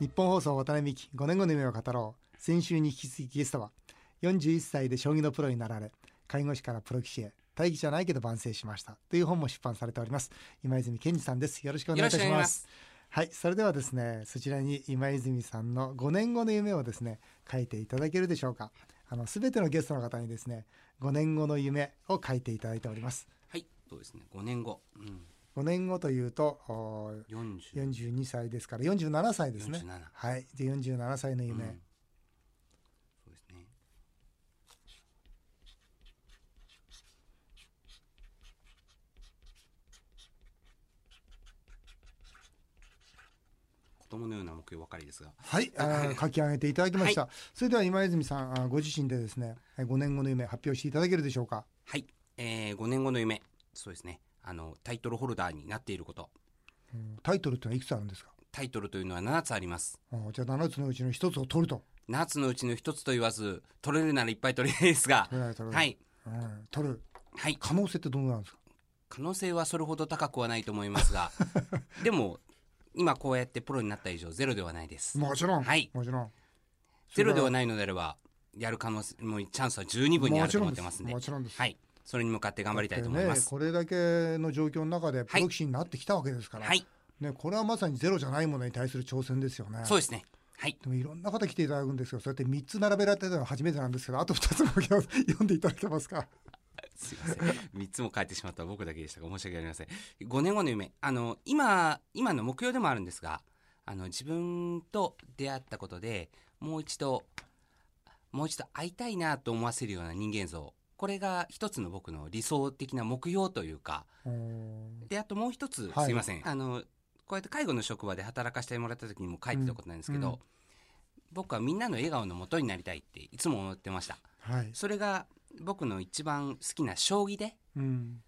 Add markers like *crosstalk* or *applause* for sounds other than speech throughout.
日本放送渡辺美希5年後の夢を語ろう。先週に引き続きゲストは41歳で将棋のプロになられ介護士からプロ棋士へ大義じゃないけど万世しましたという本も出版されております。今泉健二さんです。よろしくお願いいたします。はいそれではですねそちらに今泉さんの5年後の夢をですね書いていただけるでしょうか。あの全てのゲストの方にですね5年後の夢を書いていただいております。はいそうですね。5年後、うん5年後というと42歳ですから47歳ですね。はい。で47歳の夢、うん、そうですね。子供のような目標ばかりですが。はい。あ *laughs* 書き上げていただきました、はい、それでは今泉さんご自身でですね5年後の夢発表していただけるでしょうか？はい、えー、5年後の夢。そうですねあのタイトルホルダーになっていること、うん、タイトルってのはいくつあるんですか？タイトルというのは7つあります。じゃあ7つのうちの1つを取ると。7つのうちの1つと言わず取れるならいっぱい取りたいですが。はい、うん、取る、はい、可能性ってどうなんですか？可能性はそれほど高くはないと思いますが。*laughs* でも今こうやってプロになった以上ゼロではないです。もちろん。はい。もちろん。ゼロではないのであればやる可能性もチャンスは十二分にあると思ってますんで。もちろんです。はいそれに向かって頑張りたいと思います。ね、これだけの状況の中でプロ棋士になってきたわけですから、はい、ね、これはまさにゼロじゃないものに対する挑戦ですよね。そうですね。はい、でもいろんな方来ていただくんですけどそうやって3つ並べられてたのは初めてなんですけどあと2つも読んでいただけますか？*laughs* すいません。3つも書いてしまった僕だけでした。が申し訳ありません。5年後の夢。あの今今の目標でもあるんですがあの自分と出会ったことでもう一度もう一度会いたいなと思わせるような人間像これが一つの僕の理想的な目標というか。であともう一つ、すいません。あのこうやって介護の職場で働かせてもらった時にも書いてたことなんですけど、うん。うん、僕はみんなの笑顔のもとになりたいっていつも思ってました、はい、それが僕の一番好きな将棋で、うん、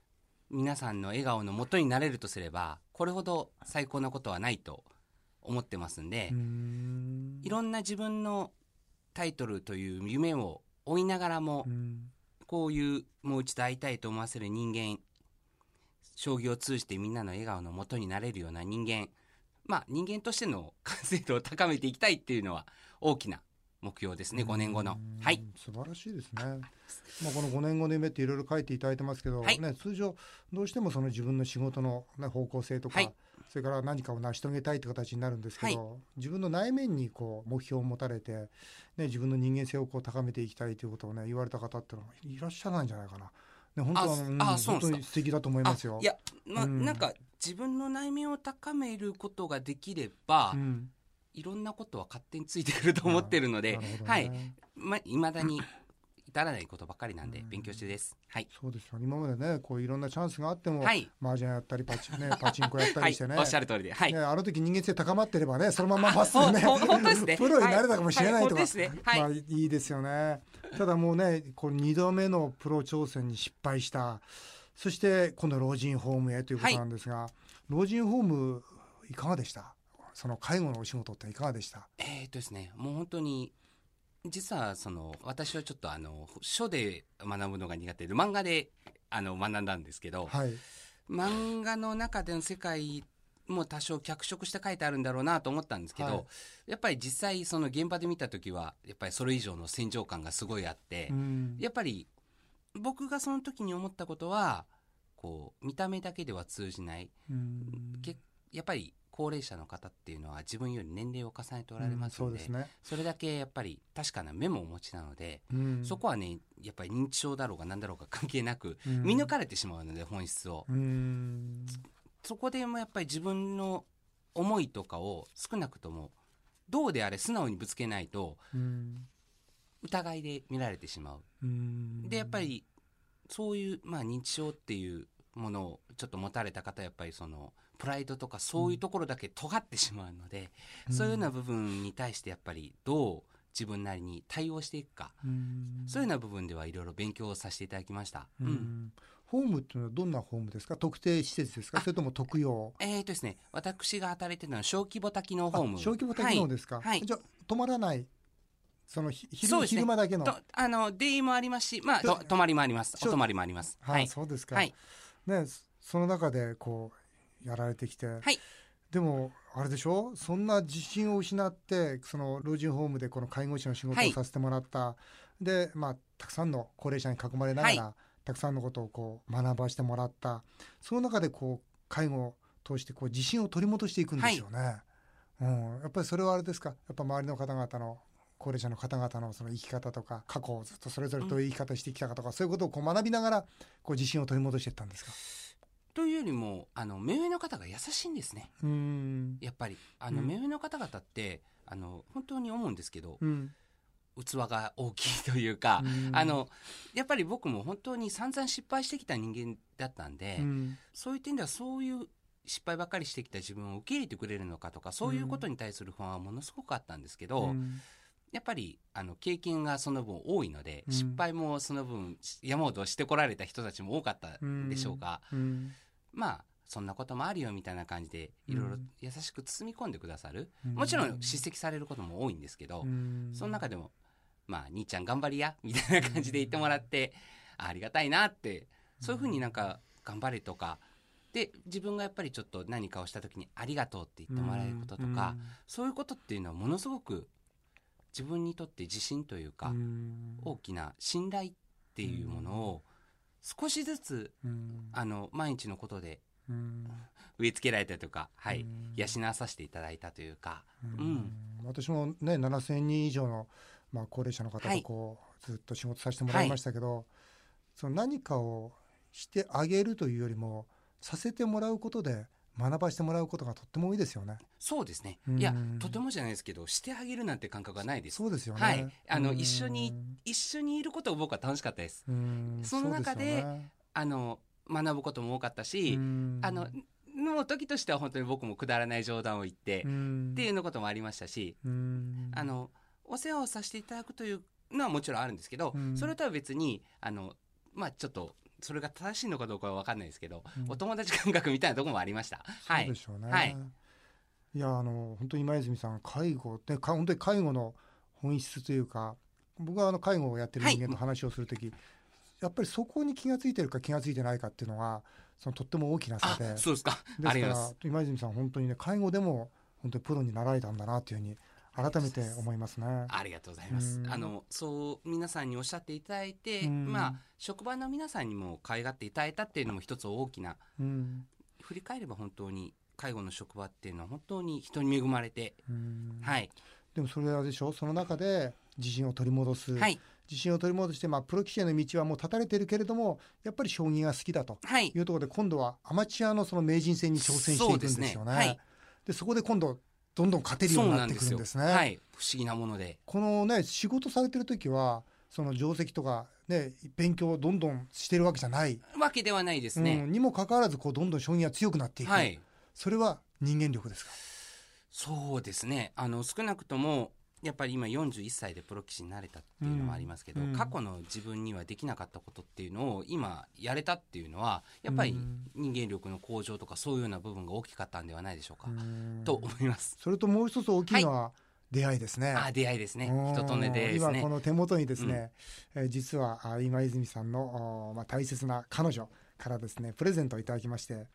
皆さんの笑顔のもとになれるとすればこれほど最高なことはないと思ってますんでいろんな自分のタイトルという夢を追いながらも、こういうもう一度会いたいと思わせる人間将棋を通じてみんなの笑顔のもとになれるような人間。まあ人間としての完成度を高めていきたいっていうのは大きな目標ですね5年後の。はい。素晴らしいですね。まあこの5年後の夢っていろいろ書いていただいてますけど、はい、ね通常どうしてもその自分の仕事の、ね、方向性とか、はい、それから何かを成し遂げたいって形になるんですけど、はい、自分の内面にこう目標を持たれて、ね、自分の人間性をこう高めていきたいということをね言われた方ってのはいらっしゃらないんじゃないかな。ね、本当は、うん、本当に素敵だと思いますよ。いや、まあ、うん、なんか自分の内面を高めることができれば、うん、いろんなことは勝手についてくると思ってるので、ね、はい、まあ、未だに至らないことばっかりなんで勉強中です。はい。そうですよ。今までね、こういろんなチャンスがあっても、はい、麻雀やったりパチね *laughs* パチンコやったりしてね、はい、おっしゃる通りで、はい。ね、あの時人間性高まってればね、そのまままっすぐね、*laughs* ね。プロになれたかもしれないとか、はいねはい、まあいいですよね。ただもうね、これ二度目のプロ挑戦に失敗した。そして今度老人ホームへということなんですが、老人ホームいかがでした？その介護のお仕事っていかがでした？えー、っとですねもう本当に実はその私はちょっとあの書で学ぶのが苦手で漫画であの学んだんですけど、はい、漫画の中での世界も多少脚色して書いてあるんだろうなと思ったんですけど、はい、やっぱり実際その現場で見た時はやっぱりそれ以上の戦場感がすごいあって、うん、やっぱり僕がその時に思ったことはこう見た目だけでは通じない、うん、やっぱり高齢者の方っていうのは自分より年齢を重ねておられますのでうんそでね、それだけやっぱり確かなメモをお持ちなので、うん、そこはねやっぱり認知症だろうが何だろうが関係なく、うん、見抜かれてしまうので本質を、そこでもやっぱり自分の思いとかを少なくともどうであれ素直にぶつけないと、疑いで見られてしまう。でやっぱりそういう、まあ、認知症っていうものをちょっと持たれた方やっぱりそのプライドとかそういうところだけ尖ってしまうので、うん、そういうような部分に対してやっぱりどう自分なりに対応していくか、うん、そういうような部分ではいろいろ勉強させていただきました。うん、ホームっていうのはどんなホームですか？特定施設ですか？それとも特養えっ、ー、とですね私が働いてるのは小規模多機能ホーム。小規模多機能ですか、はい、じゃ止まらないその昼,、ね、昼間だけの？あのデイもありますしまあ泊まりもあります。お泊まりもあります。はい、そうですか、はい、ねその中でこうやられてきて、はい、でもあれでしょ？そんな自信を失ってその老人ホームでこの介護士の仕事をさせてもらった、はい、でまあたくさんの高齢者に囲まれながら、はい、たくさんのことをこう学ばしてもらった。その中でこう介護を通してこう自信を取り戻していくんでしょうね、はい、うん、やっぱりそれはあれですか？やっぱ周りの方々の高齢者の方々のその生き方とか過去をずっとそれぞれどういう生き方してきたかとか、うん、そういうことをこう学びながらこう自信を取り戻していったんですか？というよりもあの目上の方が優しいんですね。やっぱり。あの、目上の方々ってあの本当に思うんですけど、器が大きいというか、あのやっぱり僕も本当に散々失敗してきた人間だったんで、そういう点ではそういう失敗ばっかりしてきた自分を受け入れてくれるのかとかそういうことに対する不安はものすごくあったんですけど、やっぱりあの経験がその分多いので、失敗もその分山ほどしてこられた人たちも多かったでしょうが、まあそんなこともあるよみたいな感じでいろいろ優しく包み込んでくださる、もちろん叱責されることも多いんですけど、その中でもまあ兄ちゃん頑張りやみたいな感じで言ってもらって、ありがたいなってそういうふうになんか頑張れとかで自分がやっぱりちょっと何かをした時にありがとうって言ってもらえることとか、そういうことっていうのはものすごく自分にとって自信というか、大きな信頼っていうものを少しずつ、あの毎日のことで植え付けられたというか、はい、養わさせていただいたというか、うん。私もね7,000人以上の、まあ、高齢者の方とこう、ずっと仕事させてもらいましたけど、その何かをしてあげるというよりもさせてもらうことで学ばしてもらうことがとっても多いですよね。そうですね。いや、とてもじゃないですけど、してあげるなんて感覚はないです。そうですよね。はい。あの、一緒に、一緒にいることを僕は楽しかったです。その中で、ね、あの、学ぶことも多かったし、あの、の時としては本当に僕もくだらない冗談を言って、っていうのこともありましたし、あの、お世話をさせていただくというのはもちろんあるんですけど、それとは別に、あの、まあちょっと、それが正しいのかどうかは分かんないですけど、うん、お友達感覚みたいなところもありました。はい、そうでしょうね。はい、いやあの本当に今泉さん介護って本当に介護の本質というか僕はあの介護をやってる人間と話をする時、はい、やっぱりそこに気が付いてるか気が付いてないかっていうのはそのとっても大きな差で。そうですか。ですから今泉さん本当にね介護でも本当にプロになられたんだなというふうに改めて思いますね。ありがとうございます。あのそう皆さんにおっしゃっていただいて、まあ職場の皆さんにも可愛がっていただいたっていうのも一つ大きな。振り返れば本当に介護の職場っていうのは本当に人に恵まれて、はい。でもそれはでしょ？その中で自信を取り戻す。はい。自信を取り戻して、まあ、プロ棋士への道はもう断たれてるけれどもやっぱり将棋が好きだというところで、今度はアマチュアのその名人戦に挑戦していくんですよね。そで、ねはい、そこで今度どんどん勝てるようになってくるんですね。はい、不思議なもので。このね仕事されてる時はその定石とかね勉強をどんどんしてるわけじゃないわけではないですね。うん、にもかかわらずこうどんどん将棋が強くなっていく。はい、それは人間力ですか？そうですね。あの少なくともやっぱり今41歳でプロ棋士になれたっていうのもありますけど、うん、過去の自分にはできなかったことっていうのを今やれたっていうのはやっぱり人間力の向上とかそういうような部分が大きかったんではないでしょうか、うん、と思います。それともう一つ大きいのは、はい、出会いですね。あ出会いですね。人との出会いですね。今この手元にですね、うん、えー、実は今泉さんのまあ大切な彼女からですねプレゼントをいただきまして、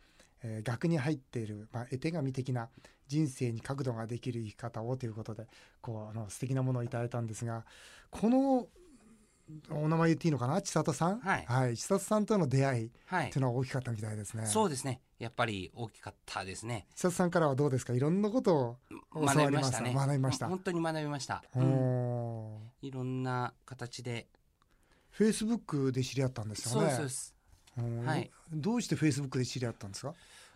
えー、額に入っているまあ絵手紙的な人生に角度ができる生き方をということでこうあの素敵なものをいただいたんですがこのお名前言っていいのかな？千里さん？はい、はい、千里さんとの出会いっていうのは大きかったみたいですね、はい、そうですね。やっぱり大きかったですね。千里さんからはどうですか？いろんなことを学びましたね。学びました。本当に学びました、うん、いろんな形で。フェイスブックで知り合ったんですよね。そうですはい、どうしてフェイスブックで知り合ったんですか？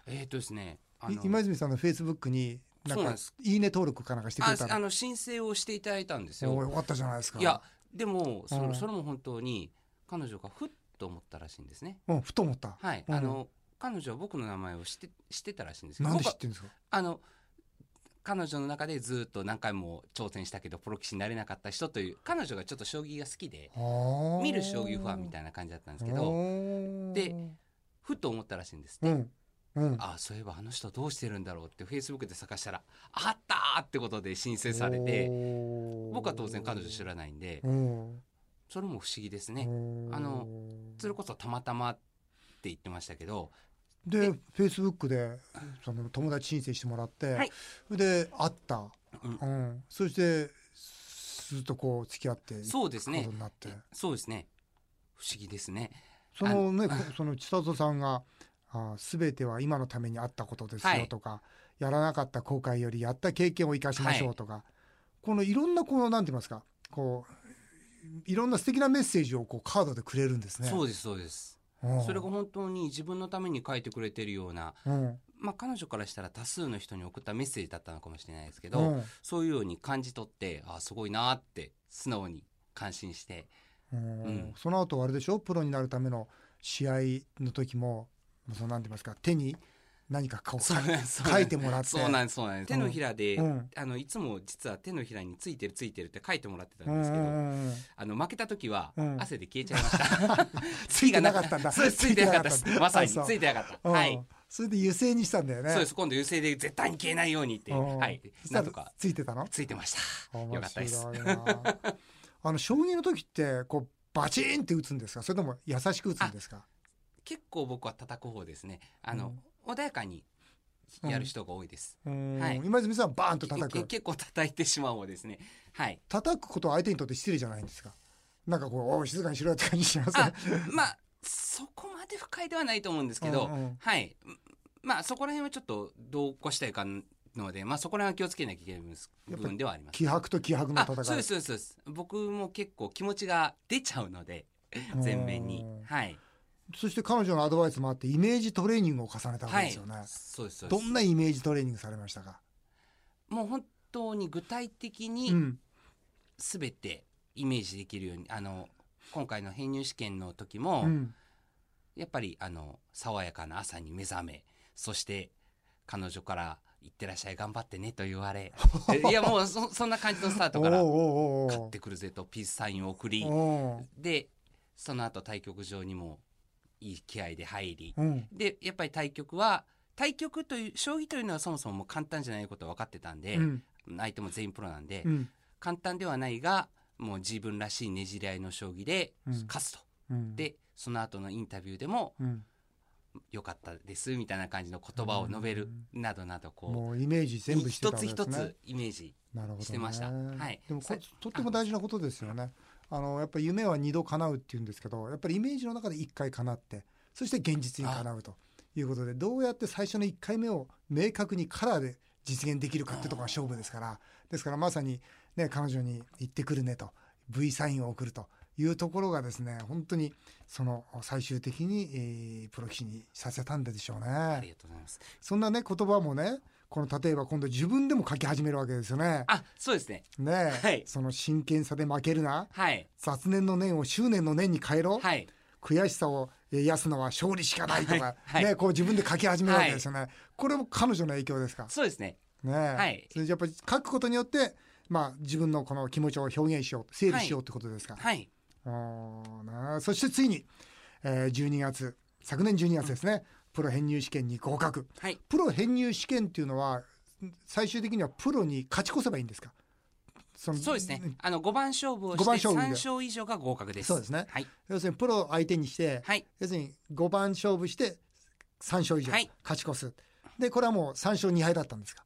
えっ、ー、とですね今泉さんのフェイスブックになんかいいね登録かなんかしてくれたあの申請をしていただいたんですよ。よかったじゃないですか。いやでもそれそれも本当に彼女がふっと思ったらしいんですね。うんふと思った。はい、あの彼女は僕の名前を知って知ってたらしいんです。けどなんで知ってるんですか？あの彼女の中でずっと何回も挑戦したけどプロ棋士になれなかった人という彼女がちょっと将棋が好きで見る将棋ファンみたいな感じだったんですけどでふっと思ったらしいんですって、うん。うん、あそういえばあの人どうしてるんだろうってフェイスブックで探したらあったってことで申請されて僕は当然彼女知らないんでそれも不思議ですね。あのそれこそたまたまって言ってましたけどでフェイスブックでその友達申請してもらって、はい、で会った、うん、うん、そしてずっとこう付き合ってそうですね。そうですね。不思議ですね。そのね *laughs* その千里さんがあ全ては今のためにあったことですよとか、はい、やらなかった後悔よりやった経験を生かしましょうとか、はい、このいろんなこのなんて言いますかこういろんな素敵なメッセージをこうカードでくれるんですね。そうですそうです。それが本当に自分のために書いてくれてるような、うん、まあ、彼女からしたら多数の人に送ったメッセージだったのかもしれないですけど、うん、そういうように感じ取ってあすごいなって素直に感心して、うん、その後あれでしょ？プロになるための試合の時もそのなんて言いますか手に何かこう書いてもらって。そうなんですそうなんです。手のひらで、うん、あのいつも実は手のひらについてるついてるって書いてもらってたんですけど、あの負けた時は汗で消えちゃいました、*laughs* ついてなかったんだ。ついてなかったです。まさについてなかった。はい。それで油性にしたんだよね。そうです。今度油性で絶対に消えないようにってはい。なんとか。ついてたの？ついてました。よかったです。*laughs* あの将棋の時ってこうバチンって打つんですか？それとも優しく打つんですか？結構僕は叩く方ですね。あの、穏やかにやる人が多いです。はい、今泉さんバーンと叩く結構叩いてしまう方ですね。はい。叩くことは相手にとって失礼じゃないんですか。なんかこうお静かにしろって感じしますね。まあそこまで不快ではないと思うんですけど、うんうん、はい。まあそこら辺はちょっとどうこうしたいかので、まあそこら辺は気をつけなきゃいけない部分ではあります。気迫と気迫の戦い。そうですそうです僕も結構気持ちが出ちゃうので前面にはい。そして彼女のアドバイスもあってイメージトレーニングを重ねたわけですよね、はい、そうですどんなイメージトレーニングされましたか？もう本当に具体的に全てイメージできるように、あの今回の編入試験の時も、うん、やっぱりあの爽やかな朝に目覚めそして彼女から「いってらっしゃい頑張ってね」と言われ *laughs* いやもうそそんな感じのスタートから「買ってくるぜ」とピースサインを送りでその後対局場にもいい気合で入り、うん、でやっぱり対局は対局という将棋というのはそもそも簡単じゃないことは分かってたんで、うん、相手も全員プロなんで、うん、簡単ではないがもう自分らしいねじり合いの将棋で勝つと、でその後のインタビューでも、よかったですみたいな感じの言葉を述べるなどなどこうもうイメージ全部一つ一つイメージしてました、ね、はい、でもとっても大事なことですよねあのやっぱり夢は二度叶うっていうんですけどやっぱりイメージの中で一回叶ってそして現実に叶うということでどうやって最初の1回目を明確にカラーで実現できるかってところが勝負ですからですからまさに、ね、彼女に行ってくるねと V サインを送るというところがですね本当にその最終的に、えー、プロ棋士にさせたんでしょうね。ありがとうございますそんなね言葉もねこの例えば今度自分でも書き始めるわけですよね。あ、そうですね。ね、はい、その真剣さで負けるな。はい。雑念の念を執念の念に変えろ。はい。悔しさを癒すのは勝利しかないとか、はい、ね、こう自分で書き始めるわけですよね。はい、これも彼女の影響ですか？そうですね。ね、はい。それやっぱり書くことによって、まあ自分のこの気持ちを表現しよう、整理しようってことですか？はい。はい、そしてついに、えー、12月、昨年12月ですね。うんプロ編入試験に合格、はい、プロ編入試験っていうのは最終的にはプロに勝ち越せばいいんですか？そそうですね。あの5番勝負をして3勝以上が合格です。そうですね。はい、要するにプロ相手にして、はい、要するに5番勝負して3勝以上勝ち越す。はい、でこれはもう3勝2敗だったんですか？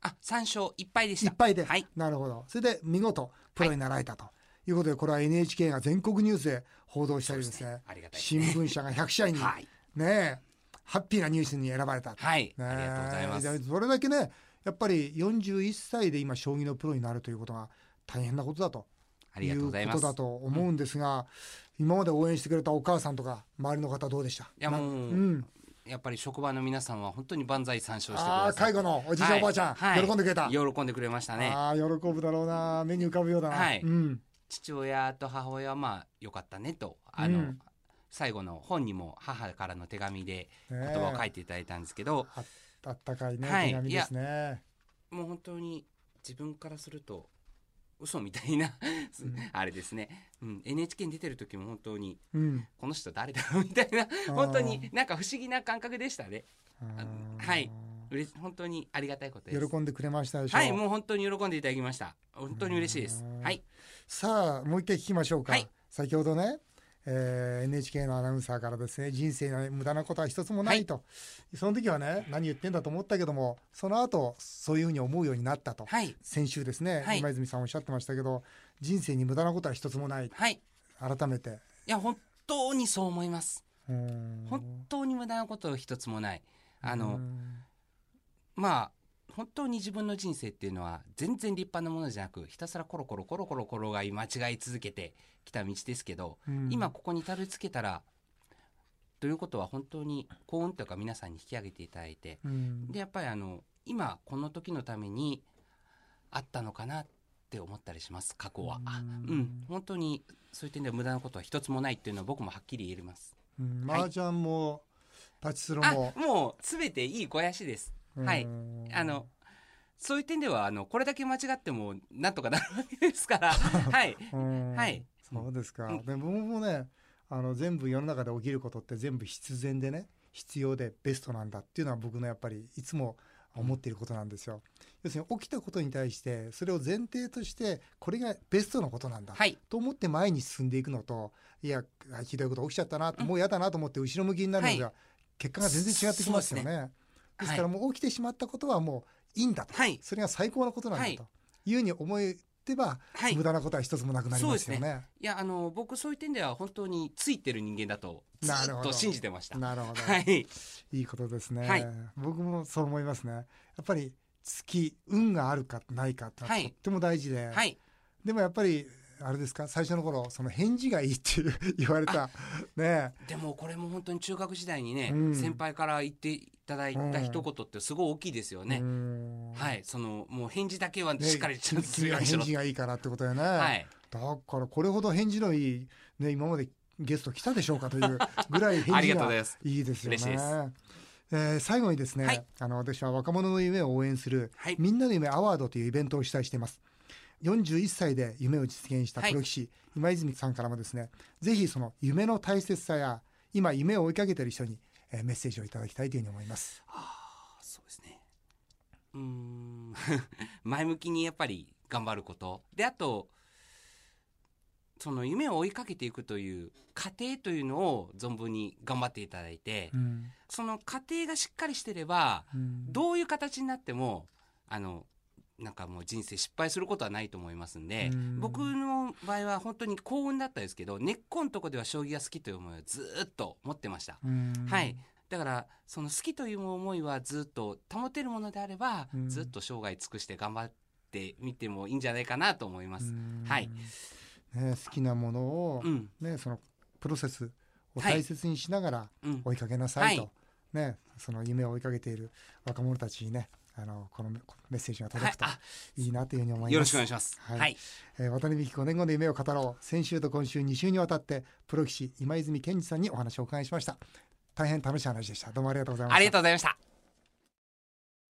あ、3勝1敗でした。1敗で。はい。なるほど。それで見事プロになられたと。いうことでこれは NHK が全国ニュースで報道したりですね。すね新聞社が100社に、はい、ねハッピーなニュースに選ばれた。はい。ね、ありがとうございます。それだけねやっぱり41歳で今将棋のプロになるということが大変なことだとありがとうございます。ことだと思うんですが、うん、今まで応援してくれたお母さんとか周りの方どうでした？いやもう、うん、やっぱり職場の皆さんは本当に万歳参照してください。介護のおじいちゃん、はい、おばあちゃん、はい、喜んでくれた。喜んでくれましたね。ああ、喜ぶだろうな。目に浮かぶようだな。はい。うん、父親と母親はまあよかったねとあの、うん、最後の本にも母からの手紙で言葉を書いていただいたんですけど、ああったかいね、はい、手紙ですね。もう本当に自分からすると嘘みたいなうん、*laughs* あれですね、うん、NHK に出てる時も本当に、うん、この人誰だろうみたいな本当になんか不思議な感覚でしたね。はい。うれ本当にありがたいことです。喜んでくれましたでしょはい。もう本当に喜んでいただきました。本当に嬉しいです。はい。さあもう一回聞きましょうか、はい、先ほどねえー、NHK のアナウンサーからですね人生の無駄なことは一つもないと、はい、その時はね何言ってんだと思ったけどもその後そういうふうに思うようになったと、はい、先週ですね、はい、今泉さんおっしゃってましたけど人生に無駄なことは一つもない、はい、改めて。いや本当にそう思います。本当に無駄なことは一つもない。あのまあ本当に自分の人生っていうのは全然立派なものじゃなくひたすらコロコロコロコロ転がり間違い続けてきた道ですけど、うん、今ここにたどり着けたらということは本当に幸運というか皆さんに引き上げていただいて、うん、でやっぱりあの今この時のためにあったのかなって思ったりします過去は、うん、うん、本当にそういう点では無駄なことは一つもないっていうのは僕もはっきり言えます、うん、麻雀も、パチスロも。もう全ていい肥やしですはい。あのそういう点ではあのこれだけ間違ってもなんとかなるわけですから。*laughs* はい。はい。そうですか、うん、で僕もねあの全部世の中で起きることって全部必然でね必要でベストなんだっていうのは僕のやっぱりいつも思っていることなんですよ。要するに起きたことに対してそれを前提としてこれがベストのことなんだ、はい、と思って前に進んでいくのといやひどいこと起きちゃったな、うん、もう嫌だなと思って後ろ向きになるのが、結果が全然違ってきますよね。ですからもう起きてしまったことはもういいんだと、はい、それが最高のことなんだというふうに思えてば、はい、無駄なことは一つもなくなりますよね。ねいやあの僕そういう点では本当についてる人間だとずっと信じてました。なるほど。はい。いいことですね。はい、僕もそう思いますね。やっぱり月運があるかないかってとっても大事で、はい、でもやっぱりあれですか？最初の頃その返事がいいって *laughs* 言われた。ねでもこれも本当に中学時代にね、うん、先輩から言っていただいた一言ってすごい大きいですよね、うん、はい。そのもう返事だけはしっかりちゃんとするようにしろ、ね、返事がいいからってことよね、はい、だからこれほど返事のいい、ね、今までゲスト来たでしょうかというぐらい返事がいいですよね。えー、最後にですね、はい、あの私は若者の夢を応援する、はい、みんなの夢アワードというイベントを主催しています41歳で夢を実現したプロ棋士、はい、今泉さんからもですねぜひその夢の大切さや今夢を追いかけている人に、えー、メッセージをいただきたいというふうに思います。あそうですね。うん。*laughs* 前向きにやっぱり頑張ること。であとその夢を追いかけていくという過程というのを存分に頑張っていただいて、うん、その過程がしっかりしてれば、うん、どういう形になってもあのなんかもう人生失敗することはないと思いますんで、ん。僕の場合は本当に幸運だったですけど根っこのとこでは将棋が好きという思いをずっと持ってました。はい。だからその好きという思いはずっと保てるものであればずっと生涯尽くして頑張ってみてもいいんじゃないかなと思います。はい、ね、好きなものを、うん、ね、そのプロセスを大切にしながら追いかけなさいと、はい、ね、その夢を追いかけている若者たちにねあのこのメッセージが届くといいなというふうに思います。よろしくお願いします。はい。はい、えー、渡辺美希5年後の夢を語ろう。先週と今週2週にわたってプロ棋士今泉健二さんにお話をお伺いしました。大変楽しい話でした。どうもありがとうございました。ありがとうございました。